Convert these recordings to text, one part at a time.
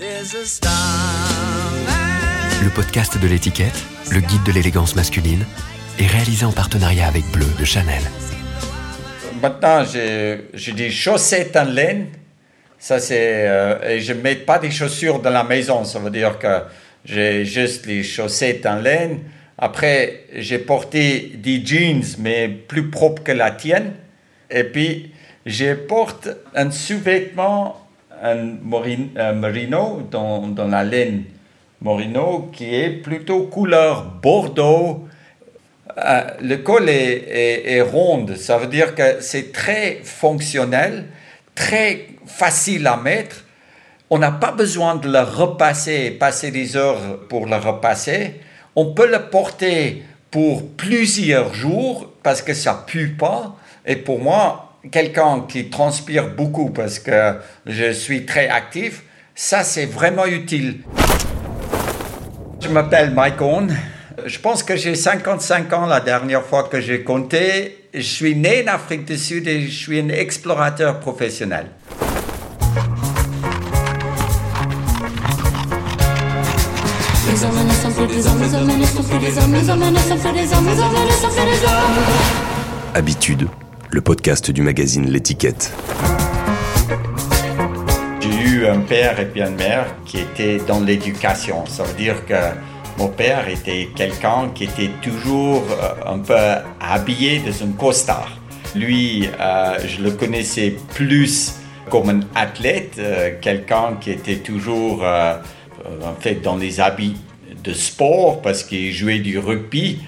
Le podcast de l'étiquette, le guide de l'élégance masculine, est réalisé en partenariat avec Bleu de Chanel. Maintenant, j'ai des chaussettes en laine. Ça, c'est. Euh, et je ne mets pas des chaussures dans la maison. Ça veut dire que j'ai juste les chaussettes en laine. Après, j'ai porté des jeans, mais plus propres que la tienne. Et puis, je porte un sous-vêtement, un, merino, dans, dans, la laine merino, qui est plutôt couleur bordeaux. Euh, le col est, est, ronde, ça veut dire que c'est très fonctionnel, très facile à mettre. On n'a pas besoin de le repasser, passer des heures pour le repasser. On peut le porter pour plusieurs jours parce que ça pue pas. Et pour moi, quelqu'un qui transpire beaucoup parce que je suis très actif, ça c'est vraiment utile. Je m'appelle Mike Owen. Je pense que j'ai 55 ans la dernière fois que j'ai compté. Je suis né en Afrique du Sud et je suis un explorateur professionnel. Habitude, le podcast du magazine L'étiquette. J'ai eu un père et puis une mère qui étaient dans l'éducation. Ça veut dire que mon père était quelqu'un qui était toujours euh, un peu habillé dans un costard. Lui, euh, je le connaissais plus comme un athlète, euh, quelqu'un qui était toujours en fait dans les habits de sport parce qu'il jouait du rugby.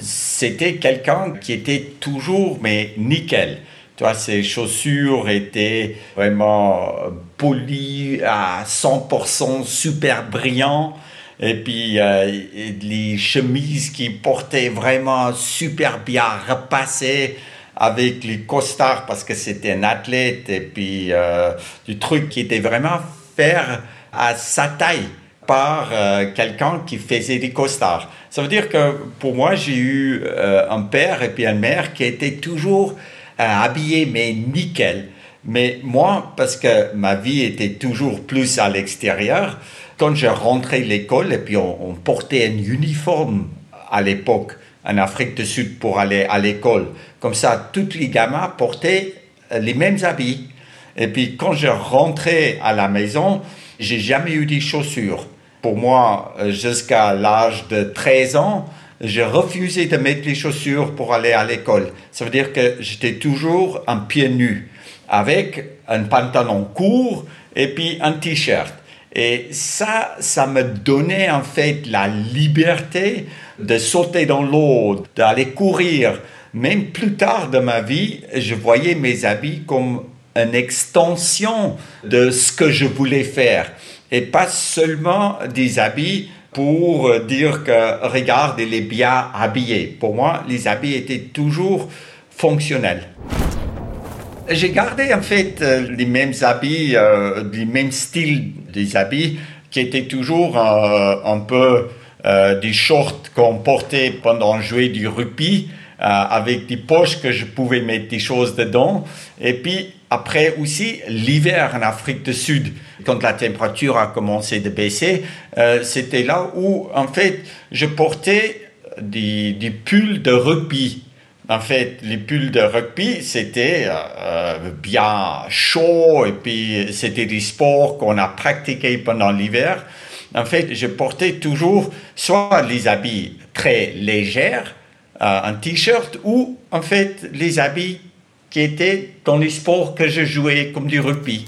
C'était quelqu'un qui était toujours mais nickel. Tu vois, ses chaussures étaient vraiment polies à 100%, super brillants. Et puis, euh, les chemises qu'il portait vraiment super bien repassées avec les costards parce que c'était un athlète. Et puis, euh, du truc qui était vraiment faire à sa taille par euh, quelqu'un qui faisait des costards. Ça veut dire que pour moi, j'ai eu un père et puis une mère qui étaient toujours habillés, mais nickel. Mais moi, parce que ma vie était toujours plus à l'extérieur, quand je rentrais l'école, et puis on, portait un uniforme à l'époque en Afrique du Sud pour aller à l'école. Comme ça, tous les gamins portaient les mêmes habits. Et puis quand je rentrais à la maison, j'ai jamais eu des chaussures. Pour moi, jusqu'à l'âge de 13 ans, je refusais de mettre les chaussures pour aller à l'école. Ça veut dire que j'étais toujours en pied nu, avec un pantalon court et puis un t-shirt. Et ça, ça me donnait en fait la liberté de sauter dans l'eau, d'aller courir. Même plus tard dans ma vie, je voyais mes habits comme une extension de ce que je voulais faire. Et pas seulement des habits pour dire que regarde, il est bien habillé. Pour moi, les habits étaient toujours fonctionnels. J'ai gardé en fait euh, les mêmes habits, euh, les mêmes styles des habits qui étaient toujours euh, un peu des shorts qu'on portait pendant jouer du rugby avec des poches que je pouvais mettre des choses dedans. Et puis après aussi l'hiver en Afrique du Sud, quand la température a commencé de baisser, c'était là où en fait je portais des, des pulls de rugby en fait, les pulls de rugby, c'était euh, euh, bien chaud et puis c'était des sports qu'on a pratiqués pendant l'hiver. En fait, je portais toujours soit les habits très légers, euh, un t-shirt, ou en fait les habits qui étaient dans les sports que je jouais, comme du rugby.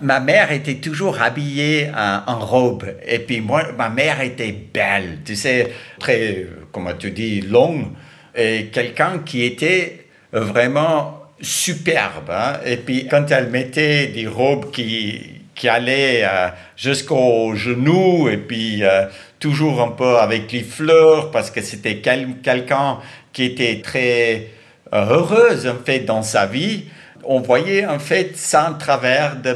ma mère était toujours habillée en, robe. Et puis moi, ma mère était belle, tu sais, très, comment tu dis, longue. Et quelqu'un qui était vraiment superbe. Hein. Et puis quand elle mettait des robes qui, qui allaient euh, jusqu'aux genoux et puis euh, toujours un peu avec les fleurs parce que c'était quelqu'un qui était très heureuse en fait dans sa vie on voyait en fait ça travers de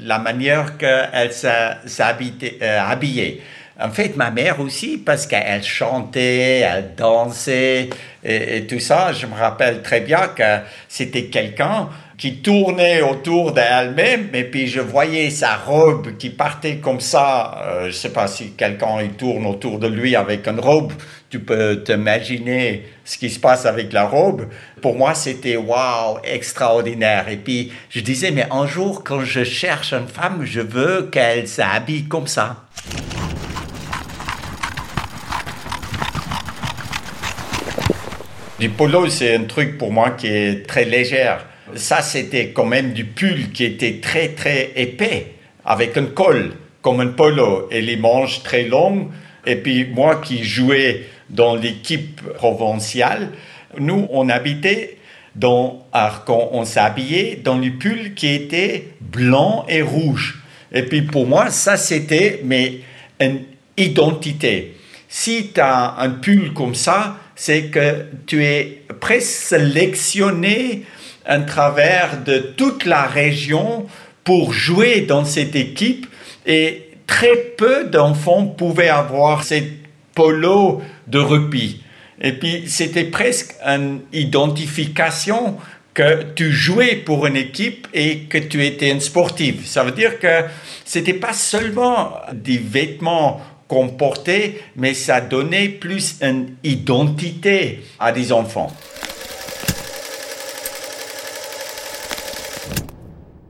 la manière qu'elle s'habillait. Euh, en fait, ma mère aussi, parce qu'elle chantait, elle dansait et, tout ça. Je me rappelle très bien que c'était quelqu'un qui tournait autour d'elle-même, et puis je voyais sa robe qui partait comme ça. Euh, je sais pas si quelqu'un il tourne autour de lui avec une robe. Tu peux t'imaginer ce qui se passe avec la robe. Pour moi, c'était waouh, extraordinaire. Et puis je disais, mais un jour, quand je cherche une femme, je veux qu'elle s'habille comme ça. Du polo, c'est un truc pour moi qui est très léger. Ça, c'était quand même du pull qui était très, très épais, avec un col, comme un polo, et les manches très longues. Et puis, moi qui jouais dans l'équipe provinciale, nous, on habitait dans, quand on s'habillait dans le pull qui était blanc et rouge. Et puis, pour moi, ça, c'était mais une identité. Si tu as un pull comme ça, c'est que tu es présélectionné à travers de toute la région pour jouer dans cette équipe et très peu d'enfants pouvaient avoir cette polo de rugby. Et puis c'était presque une identification que tu jouais pour une équipe et que tu étais une sportive. Ça veut dire que c'était pas seulement des vêtements comporter, mais ça donnait plus une identité à des enfants.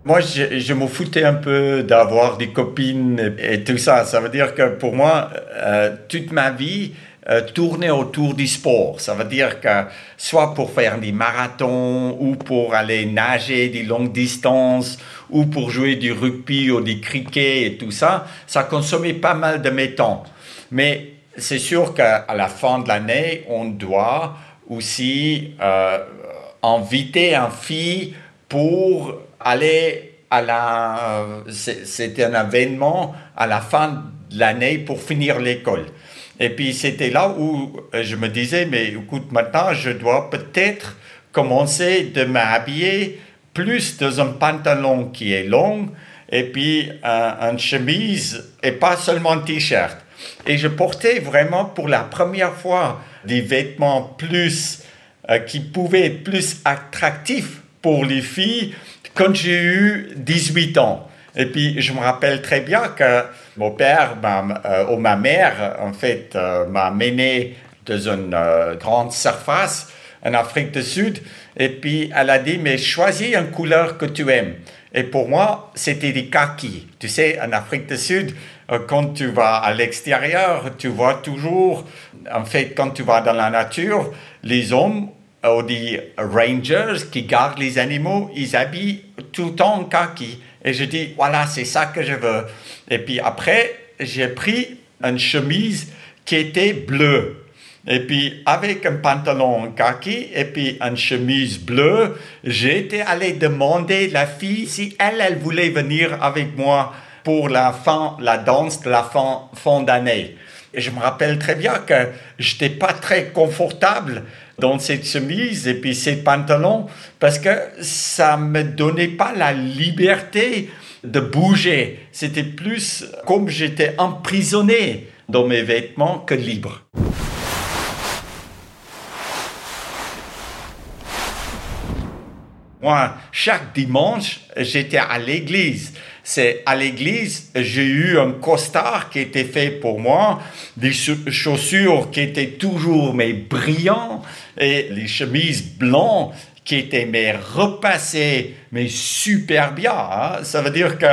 Moi, je, me foutais un peu d'avoir des copines et tout ça. Ça veut dire que pour moi, euh, toute ma vie, euh, tourner autour du sport. Ça veut dire que soit pour faire des marathons ou pour aller nager des longues distances ou pour jouer du rugby ou du cricket et tout ça, ça consommait pas mal de mes temps. Mais c'est sûr qu'à la fin de l'année, on doit aussi euh, inviter un fille pour aller à la... C'était un événement à la fin de l'année pour finir l'école. Et puis c'était là où euh, je me disais, mais écoute, maintenant je dois peut-être commencer de m'habiller plus dans un pantalon qui est long et puis un, une chemise et pas seulement un t-shirt. Et je portais vraiment pour la première fois des vêtements plus euh, qui pouvaient être plus attractifs pour les filles quand j'ai eu 18 ans. Et puis je me rappelle très bien que mon père euh, ou ma mère, en fait, euh, m'a mené dans une euh, grande surface en Afrique du Sud. Et puis, elle a dit, mais choisis une couleur que tu aimes. Et pour moi, c'était des kakis. Tu sais, en Afrique du Sud, quand tu vas à l'extérieur, tu vois toujours, en fait, quand tu vas dans la nature, les hommes ou des rangers qui gardent les animaux, ils habillent tout le temps en kaki. Et je dis, voilà, c'est ça que je veux. Et puis après, j'ai pris une chemise qui était bleue. Et puis, avec un pantalon kaki et puis une chemise bleue, j'étais allé demander la fille si elle, elle voulait venir avec moi pour la fin, la danse de la fin, fin d'année. Et je me rappelle très bien que j'étais pas très confortable dans cette chemise et puis ces pantalons parce que ça me donnait pas la liberté de bouger. C'était plus comme j'étais emprisonné dans mes vêtements que libre. Moi, chaque dimanche, j'étais à l'église. C'est à l'église, j'ai eu un costard qui était fait pour moi, des chaussures qui étaient toujours mais brillants et les chemises blancs qui étaient mais repassées mais super bien. Hein. Ça veut dire que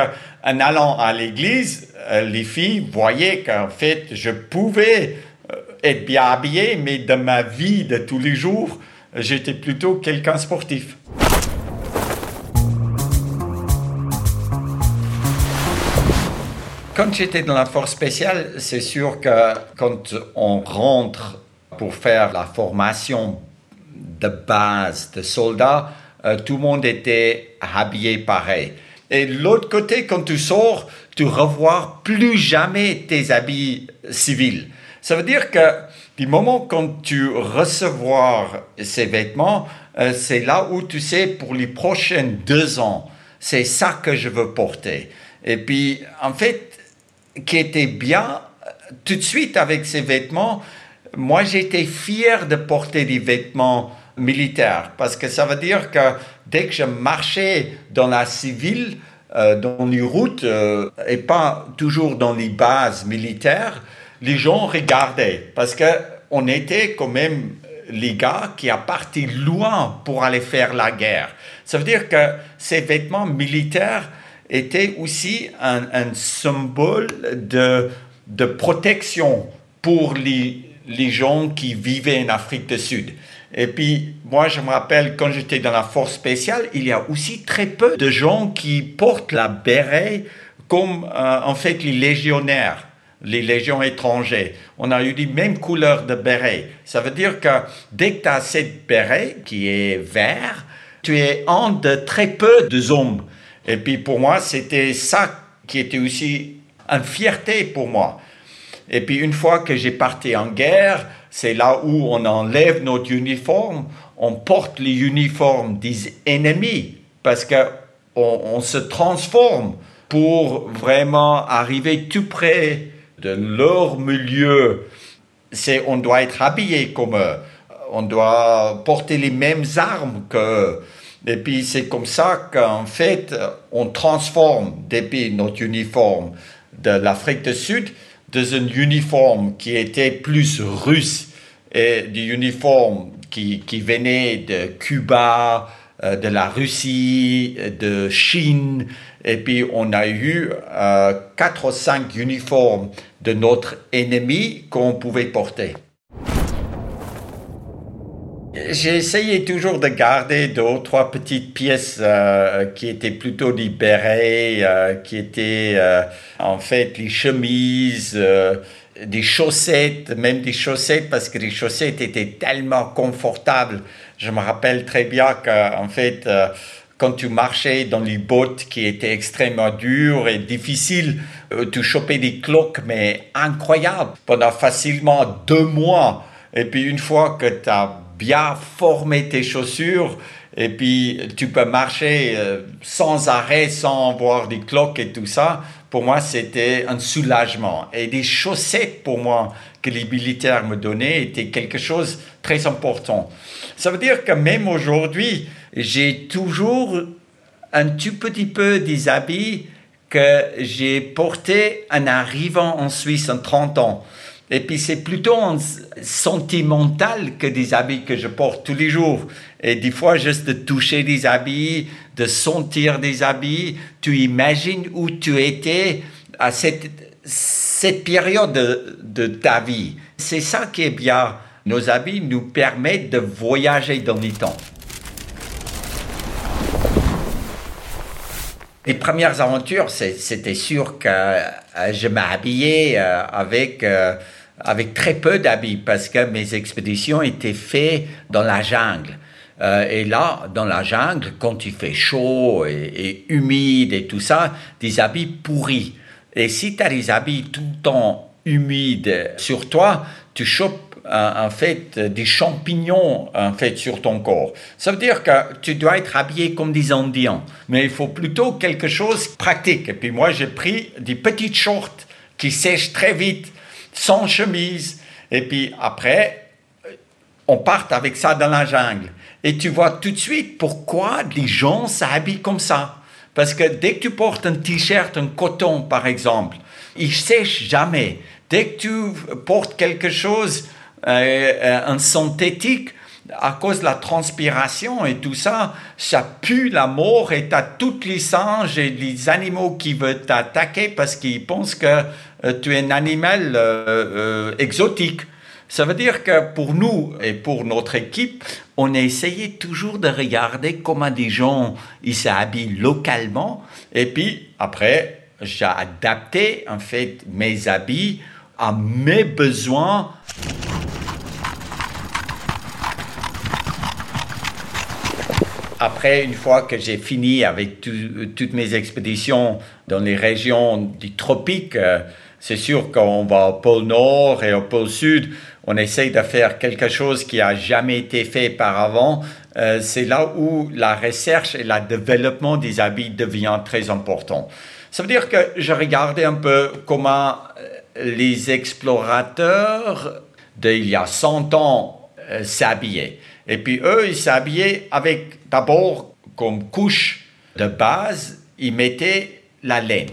en allant à l'église, euh, les filles voyaient qu'en fait je pouvais euh, être bien habillé, mais dans ma vie de tous les jours, j'étais plutôt quelqu'un sportif. Quand j'étais dans la force spéciale, c'est sûr que quand on rentre pour faire la formation de base de soldats, euh, tout le monde était habillé pareil. Et l'autre côté, quand tu sors, tu revois plus jamais tes habits civils. Ça veut dire que du moment quand tu recevoir ces vêtements, euh, c'est là où tu sais pour les prochaines deux ans, c'est ça que je veux porter. Et puis, en fait, qui était bien, tout de suite avec ces vêtements, moi j'étais fier de porter des vêtements militaire, parce que ça veut dire que dès que je marchais dans la civile, euh, dans les routes euh, et pas toujours dans les bases militaires, les gens regardaient parce que on était quand même les gars qui a parti loin pour aller faire la guerre. Ça veut dire que ces vêtements militaires étaient aussi un, symbole de, protection pour les, les gens qui vivaient en Afrique du Sud. Et puis, moi, je me rappelle, quand j'étais dans la force spéciale, il y a aussi très peu de gens qui portent la béret comme, euh, en fait, les légionnaires, les légions étrangères. On a eu les mêmes couleurs de béret. Ça veut dire que dès que tu as cette béret qui est vert, tu es un de très peu de hommes. Et puis, pour moi, c'était ça qui était aussi une fierté pour moi. Et puis, une fois que j'ai parti en guerre, c'est là où on enlève notre uniforme, on porte les uniformes des ennemis parce que on, se transforme pour vraiment arriver tout près de leur milieu. C'est, on doit être habillé comme eux. On doit porter les mêmes armes qu'eux. Et puis c'est comme ça qu'en fait, on transforme depuis notre uniforme de l'Afrique du Sud dans un uniforme qui était plus russe et du uniforme qui, venait de Cuba, euh, de la Russie, de Chine, et puis on a eu euh, quatre ou cinq uniformes de notre ennemi qu'on pouvait porter. J'ai essayé toujours de garder deux ou trois petites pièces euh, qui étaient plutôt libérées, euh, qui étaient euh, en fait les chemises, des chaussettes, même des chaussettes parce que les chaussettes étaient tellement confortables. Je me rappelle très bien qu'en fait, quand tu marchais dans les bottes qui étaient extrêmement dures et difficiles, tu chopais des cloques, mais incroyables, pendant facilement deux mois. Et puis une fois que tu as bien former tes chaussures et puis tu peux marcher euh, sans arrêt, sans voir des cloques et tout ça. Pour moi, c'était un soulagement. Et des chaussettes, pour moi, que les militaires me donnaient, étaient quelque chose de très important. Ça veut dire que même aujourd'hui, j'ai toujours un tout petit peu des habits que j'ai portés en arrivant en Suisse en 30 ans. Et puis c'est plutôt sentimental que des habits que je porte tous les jours. Et des fois, juste de toucher des habits, de sentir des habits, tu imagines où tu étais à cette, cette période de, de ta vie. C'est ça qui est bien. Nos habits nous permettent de voyager dans le temps. Les premières aventures, c'était sûr que euh, je m'habillais euh, avec euh, avec très peu d'habits parce que mes expéditions étaient faites dans la jungle. Euh, et là, dans la jungle, quand il fait chaud et, humide et tout ça, des habits pourris. Et si tu as des habits tout le temps humides sur toi, tu chopes en fait des champignons en fait sur ton corps. Ça veut dire que tu dois être habillé comme des Indiens, mais il faut plutôt quelque chose de pratique. Et puis moi j'ai pris des petites shorts qui sèchent très vite sans chemise. Et puis après, on part avec ça dans la jungle. Et tu vois tout de suite pourquoi les gens s'habillent comme ça. Parce que dès que tu portes un t-shirt, un coton par exemple, il sèche jamais. Dès que tu portes quelque chose, euh, un synthétique, à cause de la transpiration et tout ça, ça pue la mort et as toutes les singes et les animaux qui veulent t'attaquer parce qu'ils pensent que euh, tu es un animal euh, euh, exotique. Ça veut dire que pour nous et pour notre équipe, on a essayé toujours de regarder comment des gens ils s'habillent localement. Et puis après, j'ai adapté en fait mes habits à mes besoins. Après, une fois que j'ai fini avec toutes mes expéditions dans les régions du tropique, c'est sûr qu'on va au pôle Nord et au pôle Sud, on essaye de faire quelque chose qui a jamais été fait par avant. Euh, c'est là où la recherche et le développement des habits devient très important. Ça veut dire que je regardais un peu comment euh, les explorateurs d'il y a 100 ans euh, s'habillaient. Et puis eux, ils s'habillaient avec d'abord comme couche de base, ils mettaient la laine.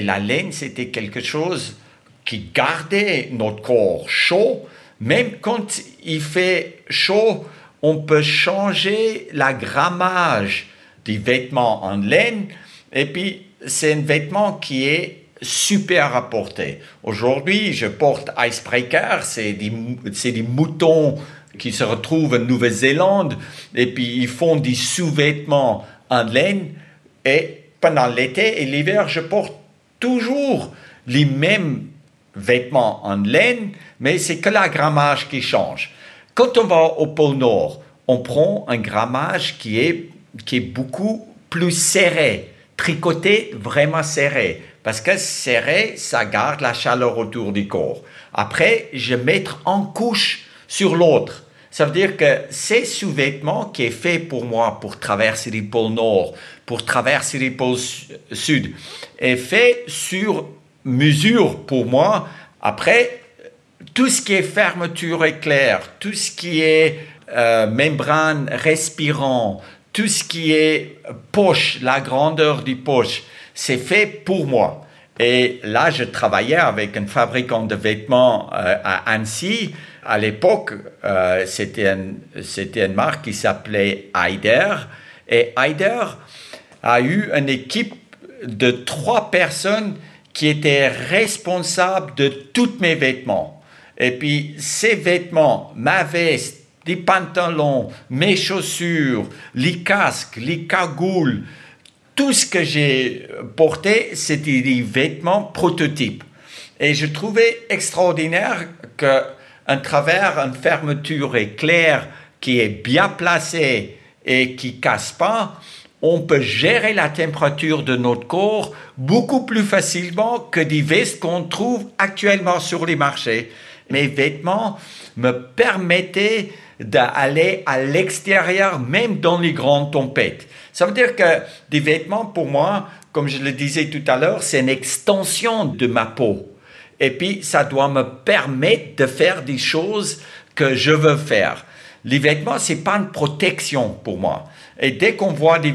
La laine, c'était quelque chose qui gardait notre corps chaud. Même quand il fait chaud, on peut changer la grammage des vêtements en laine. Et puis, c'est un vêtement qui est super à porter. Aujourd'hui, je porte Icebreaker, c'est des, des moutons qui se retrouvent en Nouvelle-Zélande et puis ils font des sous-vêtements en laine. Et pendant l'été et l'hiver, je porte toujours les mêmes vêtements en laine, mais c'est que la grammage qui change. Quand on va au pôle Nord, on prend un grammage qui est, qui est beaucoup plus serré, tricoté vraiment serré, parce que serré, ça garde la chaleur autour du corps. Après, je mets en couche sur l'autre. Ça veut dire que ces sous-vêtements qui est fait pour moi pour traverser les pôles Nord, pour traverser les pôles Sud, est fait sur mesure pour moi. Après, tout ce qui est fermeture éclair, tout ce qui est euh, membrane respirant, tout ce qui est poche, la grandeur du poche, c'est fait pour moi. Et là, je travaillais avec un fabricant de vêtements euh, à Annecy. À l'époque, euh, c'était une marque qui s'appelait Heider. Et Heider a eu une équipe de trois personnes qui étaient responsables de tous mes vêtements. Et puis, ces vêtements, ma veste, les pantalons, mes chaussures, les casques, les cagoules, tout ce que j'ai porté, c'était des vêtements prototypes. Et je trouvais extraordinaire qu'à travers une fermeture éclair qui est bien placée et qui casse pas, on peut gérer la température de notre corps beaucoup plus facilement que des vestes qu'on trouve actuellement sur les marchés. Mes vêtements me permettaient d'aller à l'extérieur, même dans les grandes tempêtes. Ça veut dire que des vêtements, pour moi, comme je le disais tout à l'heure, c'est une extension de ma peau. Et puis, ça doit me permettre de faire des choses que je veux faire. Les vêtements, c'est pas une protection pour moi. Et dès qu'on voit des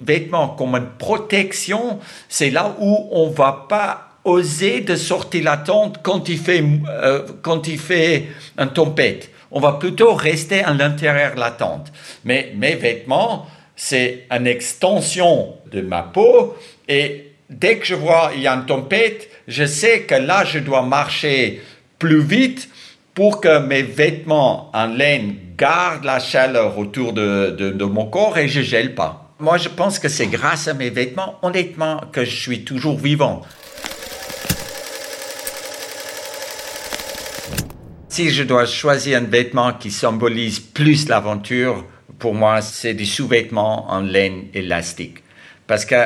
vêtements comme une protection, c'est là où on va pas oser de sortir la tente quand il fait, euh, quand il fait une tempête. On va plutôt rester à l'intérieur de la tente. Mais mes vêtements, c'est une extension de ma peau et dès que je vois il y a une tempête, je sais que là, je dois marcher plus vite pour que mes vêtements en laine gardent la chaleur autour de, de mon corps et je gèle pas. Moi, je pense que c'est grâce à mes vêtements, honnêtement, que je suis toujours vivant. Si je dois choisir un vêtement qui symbolise plus l'aventure, pour moi, c'est des sous-vêtements en laine élastique. Parce que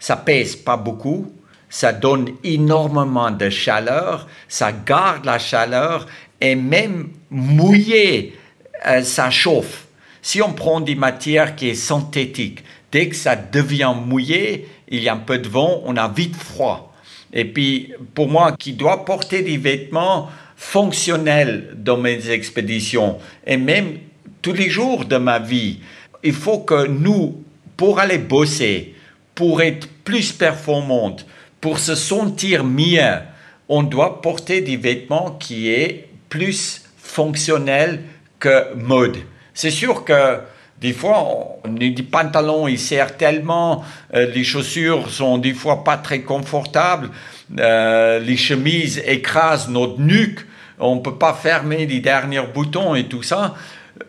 ça pèse pas beaucoup, ça donne énormément de chaleur, ça garde la chaleur et même mouillé, euh, ça chauffe. Si on prend des matières qui sont synthétiques, dès que ça devient mouillé, il y a un peu de vent, on a vite froid. Et puis, pour moi, qui dois porter des vêtements fonctionnels dans mes expéditions et même tous les jours de ma vie, il faut que nous, pour aller bosser, pour être plus performante, pour se sentir mieux, on doit porter des vêtements qui est plus fonctionnels que mode. C'est sûr que des fois, des pantalons, ils serrent tellement, euh, les chaussures sont des fois pas très confortables, euh, les chemises écrasent notre nuque, on peut pas fermer les derniers boutons et tout ça.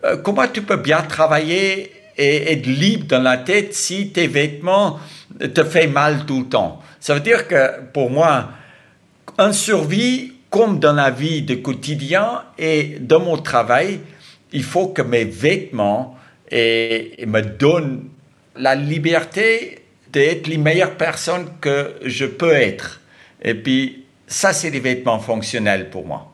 Euh, comment tu peux bien travailler et être libre dans la tête si tes vêtements te font mal tout le temps? Ça veut dire que pour moi, un survie, comme dans la vie de quotidien et dans mon travail, il faut que mes vêtements me donnent la liberté d'être les meilleures personnes que je peux être. Et puis, ça, c'est des vêtements fonctionnels pour moi.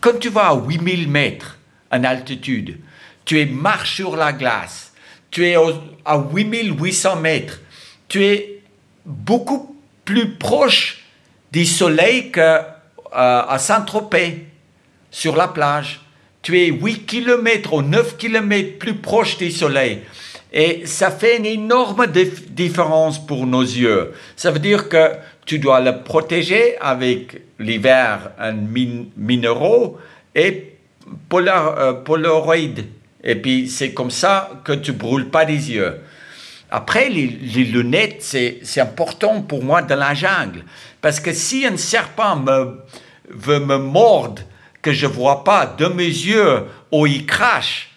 Quand tu vas à 8000 mètres en altitude, tu es marche sur la glace, tu es à 8800 mètres, tu es beaucoup plus proche du soleil que euh, Saint-Tropez, sur la plage. Tu es 8 km ou 9 km plus proche du soleil. Et ça fait une énorme différence pour nos yeux. Ça veut dire que tu dois le protéger avec l'hiver un minéraux et polar, euh, polaroid. Et puis c'est comme ça que tu brûles pas les yeux. Après, les, lunettes, c'est important pour moi dans la jungle. Parce que si un serpent me, veut me mordre, que je vois pas de mes yeux, ou il crache,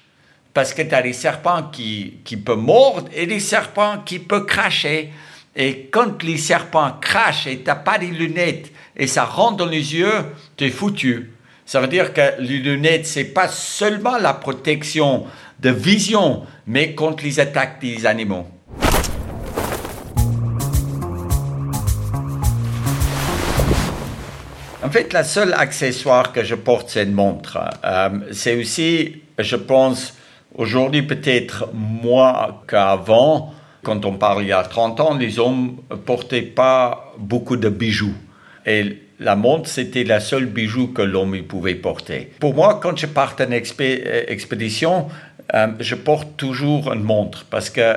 parce que tu as des serpents qui, qui peuvent mordre et des serpents qui peuvent cracher. Et quand les serpents crachent et tu n'as pas des lunettes et ça rentre dans les yeux, tu es foutu. Ça veut dire que les lunettes, c'est pas seulement la protection de vision, mais contre les attaques des animaux. En fait, la seule accessoire que je porte, c'est une montre. Euh, c'est aussi, je pense, aujourd'hui peut-être moins qu'avant, quand on parle il y a 30 ans, les hommes ne portaient pas beaucoup de bijoux. Et la montre, c'était la seule bijou que l'homme pouvait porter. Pour moi, quand je pars en euh, expédition, euh, je porte toujours une montre parce que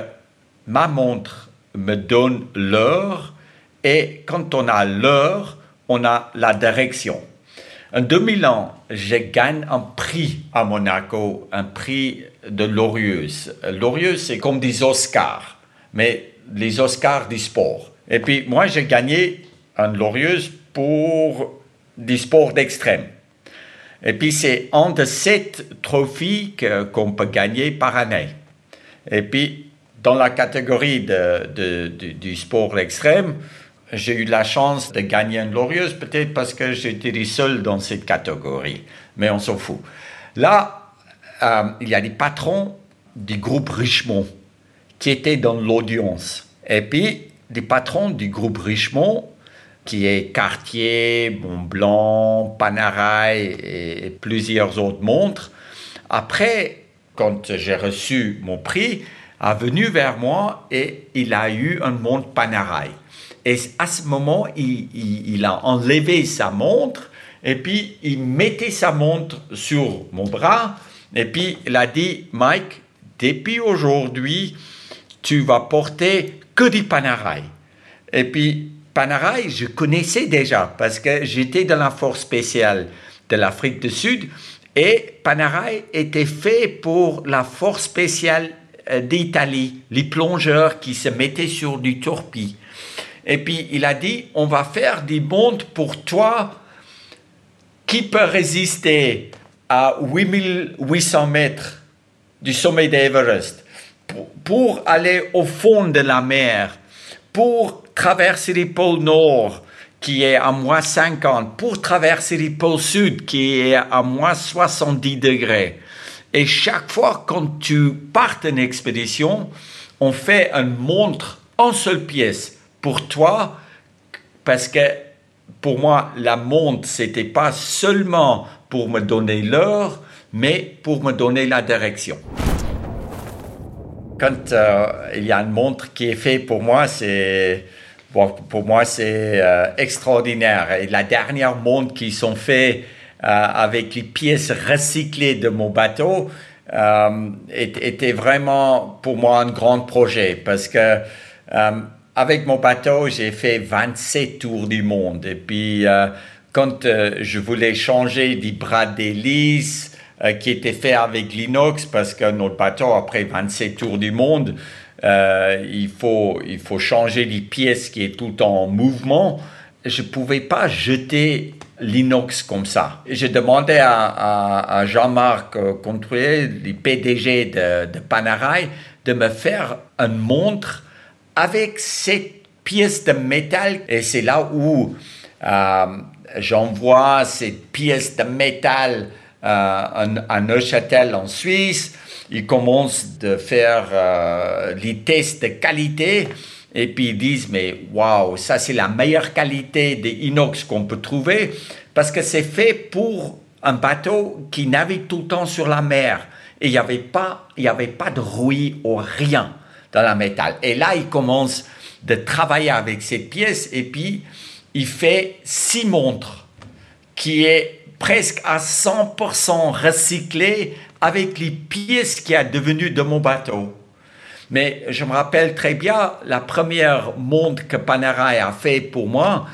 ma montre me donne l'heure et quand on a l'heure, on a la direction. En 2001, je gagne un prix à Monaco, un prix de Laurieuse. Laurieuse, c'est comme des Oscars, mais les Oscars du sport. Et puis, moi, j'ai gagné un Laurieuse pour des sports d'extrême. Et puis, c'est un de sept trophées qu'on peut gagner par année. Et puis, dans la catégorie du sport extrême, j'ai eu la chance de gagner une glorieuse, peut-être parce que j'étais le seul dans cette catégorie, mais on s'en fout. Là, euh, il y a des patrons du groupe Richemont qui étaient dans l'audience. Et puis, des patrons du groupe Richemont, qui est Cartier, Montblanc, Panerai et plusieurs autres montres. Après, quand j'ai reçu mon prix, a venu vers moi et il a eu un montre Panerai. Et à ce moment, il, a enlevé sa montre et puis il mettait sa montre sur mon bras et puis il a dit, Mike, depuis aujourd'hui, tu vas porter que du Panerai. Et puis Panerai, je connaissais déjà parce que j'étais dans la force spéciale de l'Afrique du Sud et Panerai était fait pour la force spéciale d'Italie, les plongeurs qui se mettaient sur du torpille. Et puis il a dit, on va faire des montres pour toi qui peut résister à 8800 mètres du sommet d'Everest, pour, aller au fond de la mer, pour traverser les pôles nord qui est à moins 50, pour traverser les pôles sud qui est à moins 70 degrés. Et chaque fois quand tu pars en expédition, on fait une montre en seule pièce pour toi, parce que pour moi, la montre, c'était pas seulement pour me donner l'heure, mais pour me donner la direction. Quand euh, il y a une montre qui est faite pour moi, c'est pour moi c'est euh, extraordinaire. Et la dernière montre qui sont faites avec les pièces recyclées de mon bateau était vraiment pour moi un grand projet parce que avec mon bateau, j'ai fait 27 tours du monde. Et puis, euh, quand euh, je voulais changer des bras d'hélice euh, qui étaient faits avec l'inox, parce que notre bateau, après 27 tours du monde, il, faut, il faut changer les pièces qui est tout en mouvement, je ne pouvais pas jeter l'inox comme ça. J'ai demandé à, Jean-Marc Controuillet, le PDG de, de Panerai, de me faire une montre avec cette pièce de métal, et c'est là où euh, j'envoie cette pièce de métal euh, à Neuchâtel en Suisse. Ils commencent de faire euh, les tests de qualité et puis ils disent mais waouh ça c'est la meilleure qualité de inox qu'on peut trouver parce que c'est fait pour un bateau qui navigue tout le temps sur la mer et il n'y avait pas il y avait pas de rouille ou rien dans la métal. Et là, il commence de travailler avec cette pièce et puis il fait six montres qui est presque à 100% recyclé avec les pièces qui a devenues de mon bateau. Mais je me rappelle très bien la première montre que Panerai a fait pour moi.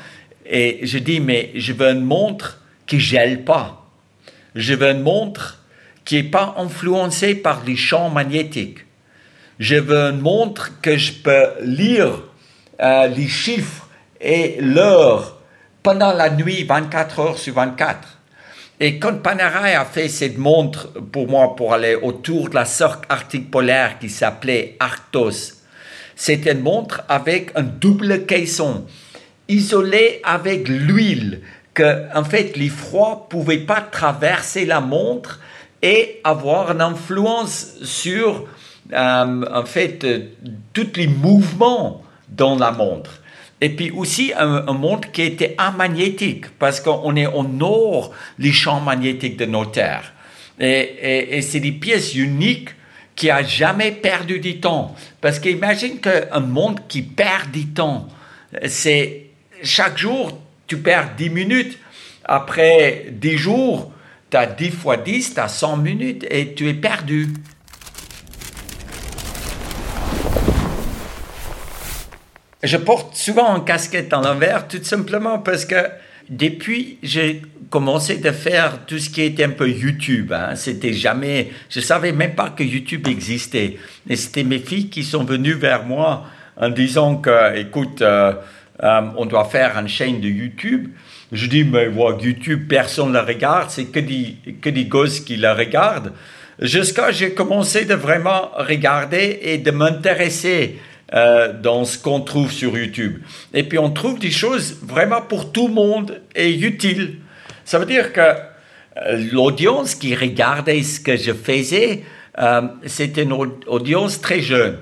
Et je dis, mais je veux une montre qui gèle pas. Je veux une montre qui n'est pas influencée par les champs magnétiques. Je veux une montre que je peux lire euh, les chiffres et l'heure pendant la nuit, 24 heures sur 24. Et quand Panerai a fait cette montre pour moi pour aller autour de la cercle arctique polaire qui s'appelait Arctos, c'était une montre avec un double caisson, isolé avec l'huile, que en fait les froids pouvaient pas traverser la montre et avoir une influence sur euh, en fait euh, tous les mouvements dans la montre. Et puis aussi un, montre qui était amagnétique, parce qu'on est au nord les champs magnétiques de nos terres. Et, c'est des pièces uniques qui a jamais perdu du temps. Parce qu'imagine qu'un monde qui perd du temps, c'est chaque jour, tu perds 10 minutes. Après 10 jours, tu as 10 fois 10, tu as 100 minutes et tu es perdu. Je porte souvent une casquette en l'envers, tout simplement parce que depuis, j'ai commencé de faire tout ce qui était un peu YouTube. Hein. C'était jamais, je savais même pas que YouTube existait. Et c'était mes filles qui sont venues vers moi en disant que, écoute, euh, euh, on doit faire une chaîne de YouTube. Je dis, mais YouTube, personne ne le regarde, c'est que des, que des gosses qui le regardent. Jusqu'à j'ai commencé de vraiment regarder et de m'intéresser euh, dans ce qu'on trouve sur YouTube. Et puis on trouve des choses vraiment pour tout le monde et utiles. Ça veut dire que euh, l'audience qui regardait ce que je faisais, euh, c'était une audience très jeune.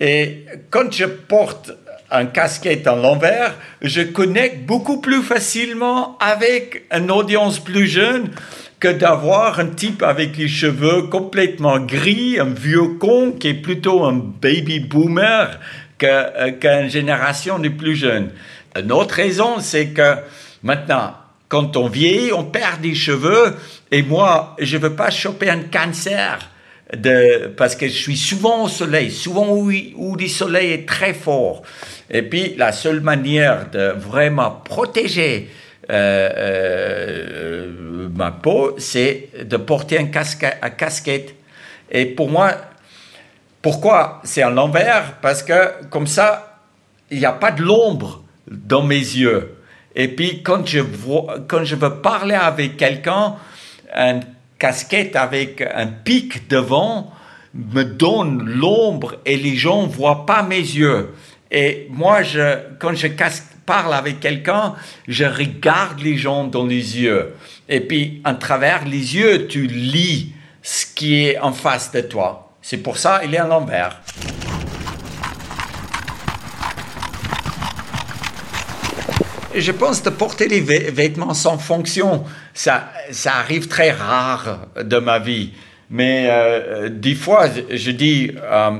Et quand je porte un casquette en l'envers, je connecte beaucoup plus facilement avec une audience plus jeune que d'avoir un type avec les cheveux complètement gris, un vieux con qui est plutôt un baby boomer euh, qu'une génération de plus jeunes. Une autre raison, c'est que maintenant, quand on vieillit, on perd des cheveux et moi, je veux pas choper un cancer de, parce que je suis souvent au soleil, souvent où, où le soleil est très fort. Et puis, la seule manière de vraiment protéger euh, euh, ma peau, c'est de porter un, casque, casquette. Et pour moi, pourquoi c'est en l'envers? Parce que comme ça, il n'y a pas de l'ombre dans mes yeux. Et puis quand je, vois, quand je veux parler avec quelqu'un, une casquette avec un pic devant me donne l'ombre et les gens ne voient pas mes yeux. Et moi, je, quand je parle avec quelqu'un, je regarde les gens dans les yeux. Et puis, à travers les yeux, tu lis ce qui est en face de toi. C'est pour ça qu'il est en l'envers. Je pense de porter les vêtements sans fonction, ça, ça arrive très rare de ma vie. Mais euh, des fois, je dis, euh,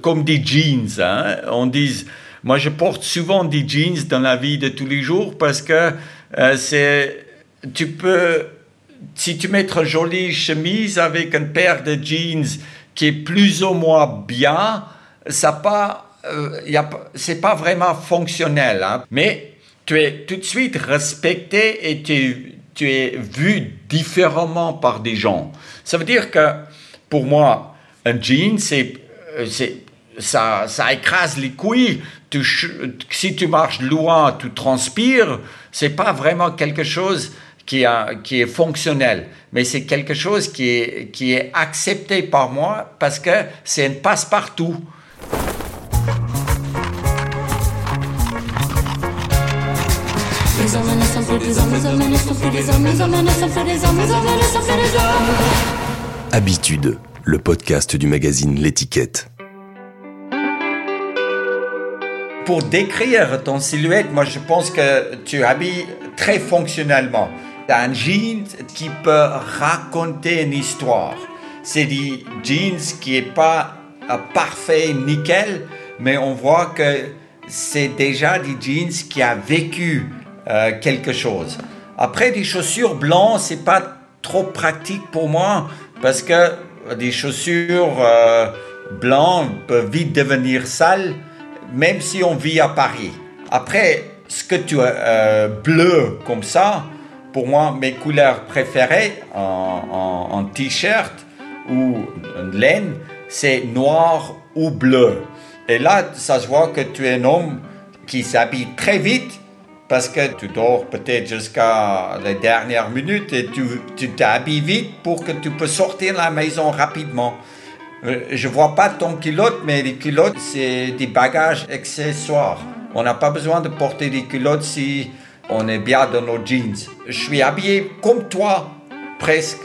comme des jeans, hein, on dit, moi je porte souvent des jeans dans la vie de tous les jours parce que euh, c'est, tu peux, si tu mets une jolie chemise avec une paire de jeans qui est plus ou moins bien, ça pas, c'est pas vraiment fonctionnel. Hein. Mais tu es tout de suite respecté et tu, tu es vu différemment par des gens. Ça veut dire que pour moi, un jean, c'est, euh, c'est, ça, ça écrase les couilles. Tu, si tu marches loin, tu transpires. C'est pas vraiment quelque chose qui, a, qui est fonctionnel, mais c'est quelque chose qui est, qui est accepté par moi parce que c'est un passe-partout. Habitude, le podcast du magazine L'étiquette. Pour décrire ton silhouette, moi je pense que tu habilles très fonctionnellement. Tu as un jean qui peut raconter une histoire. C'est des jeans qui n'est pas parfait, nickel, mais on voit que c'est déjà des jeans qui a vécu euh, quelque chose. Après, des chaussures blanches, c'est pas trop pratique pour moi parce que des chaussures euh, blanches peuvent vite devenir sales, même si on vit à Paris. Après, ce que tu as euh, bleu comme ça, pour moi, mes couleurs préférées en, t-shirt ou en laine, c'est noir ou bleu. Et là, ça se voit que tu es un homme qui s'habille très vite parce que tu dors peut-être jusqu'à les dernières minutes et tu t'habilles vite pour que tu peux sortir de la maison rapidement. Euh, je vois pas ton culotte, mais les culottes, c'est des bagages accessoires. On n'a pas besoin de porter des culottes si on est bien dans nos jeans. Je suis habillé comme toi, presque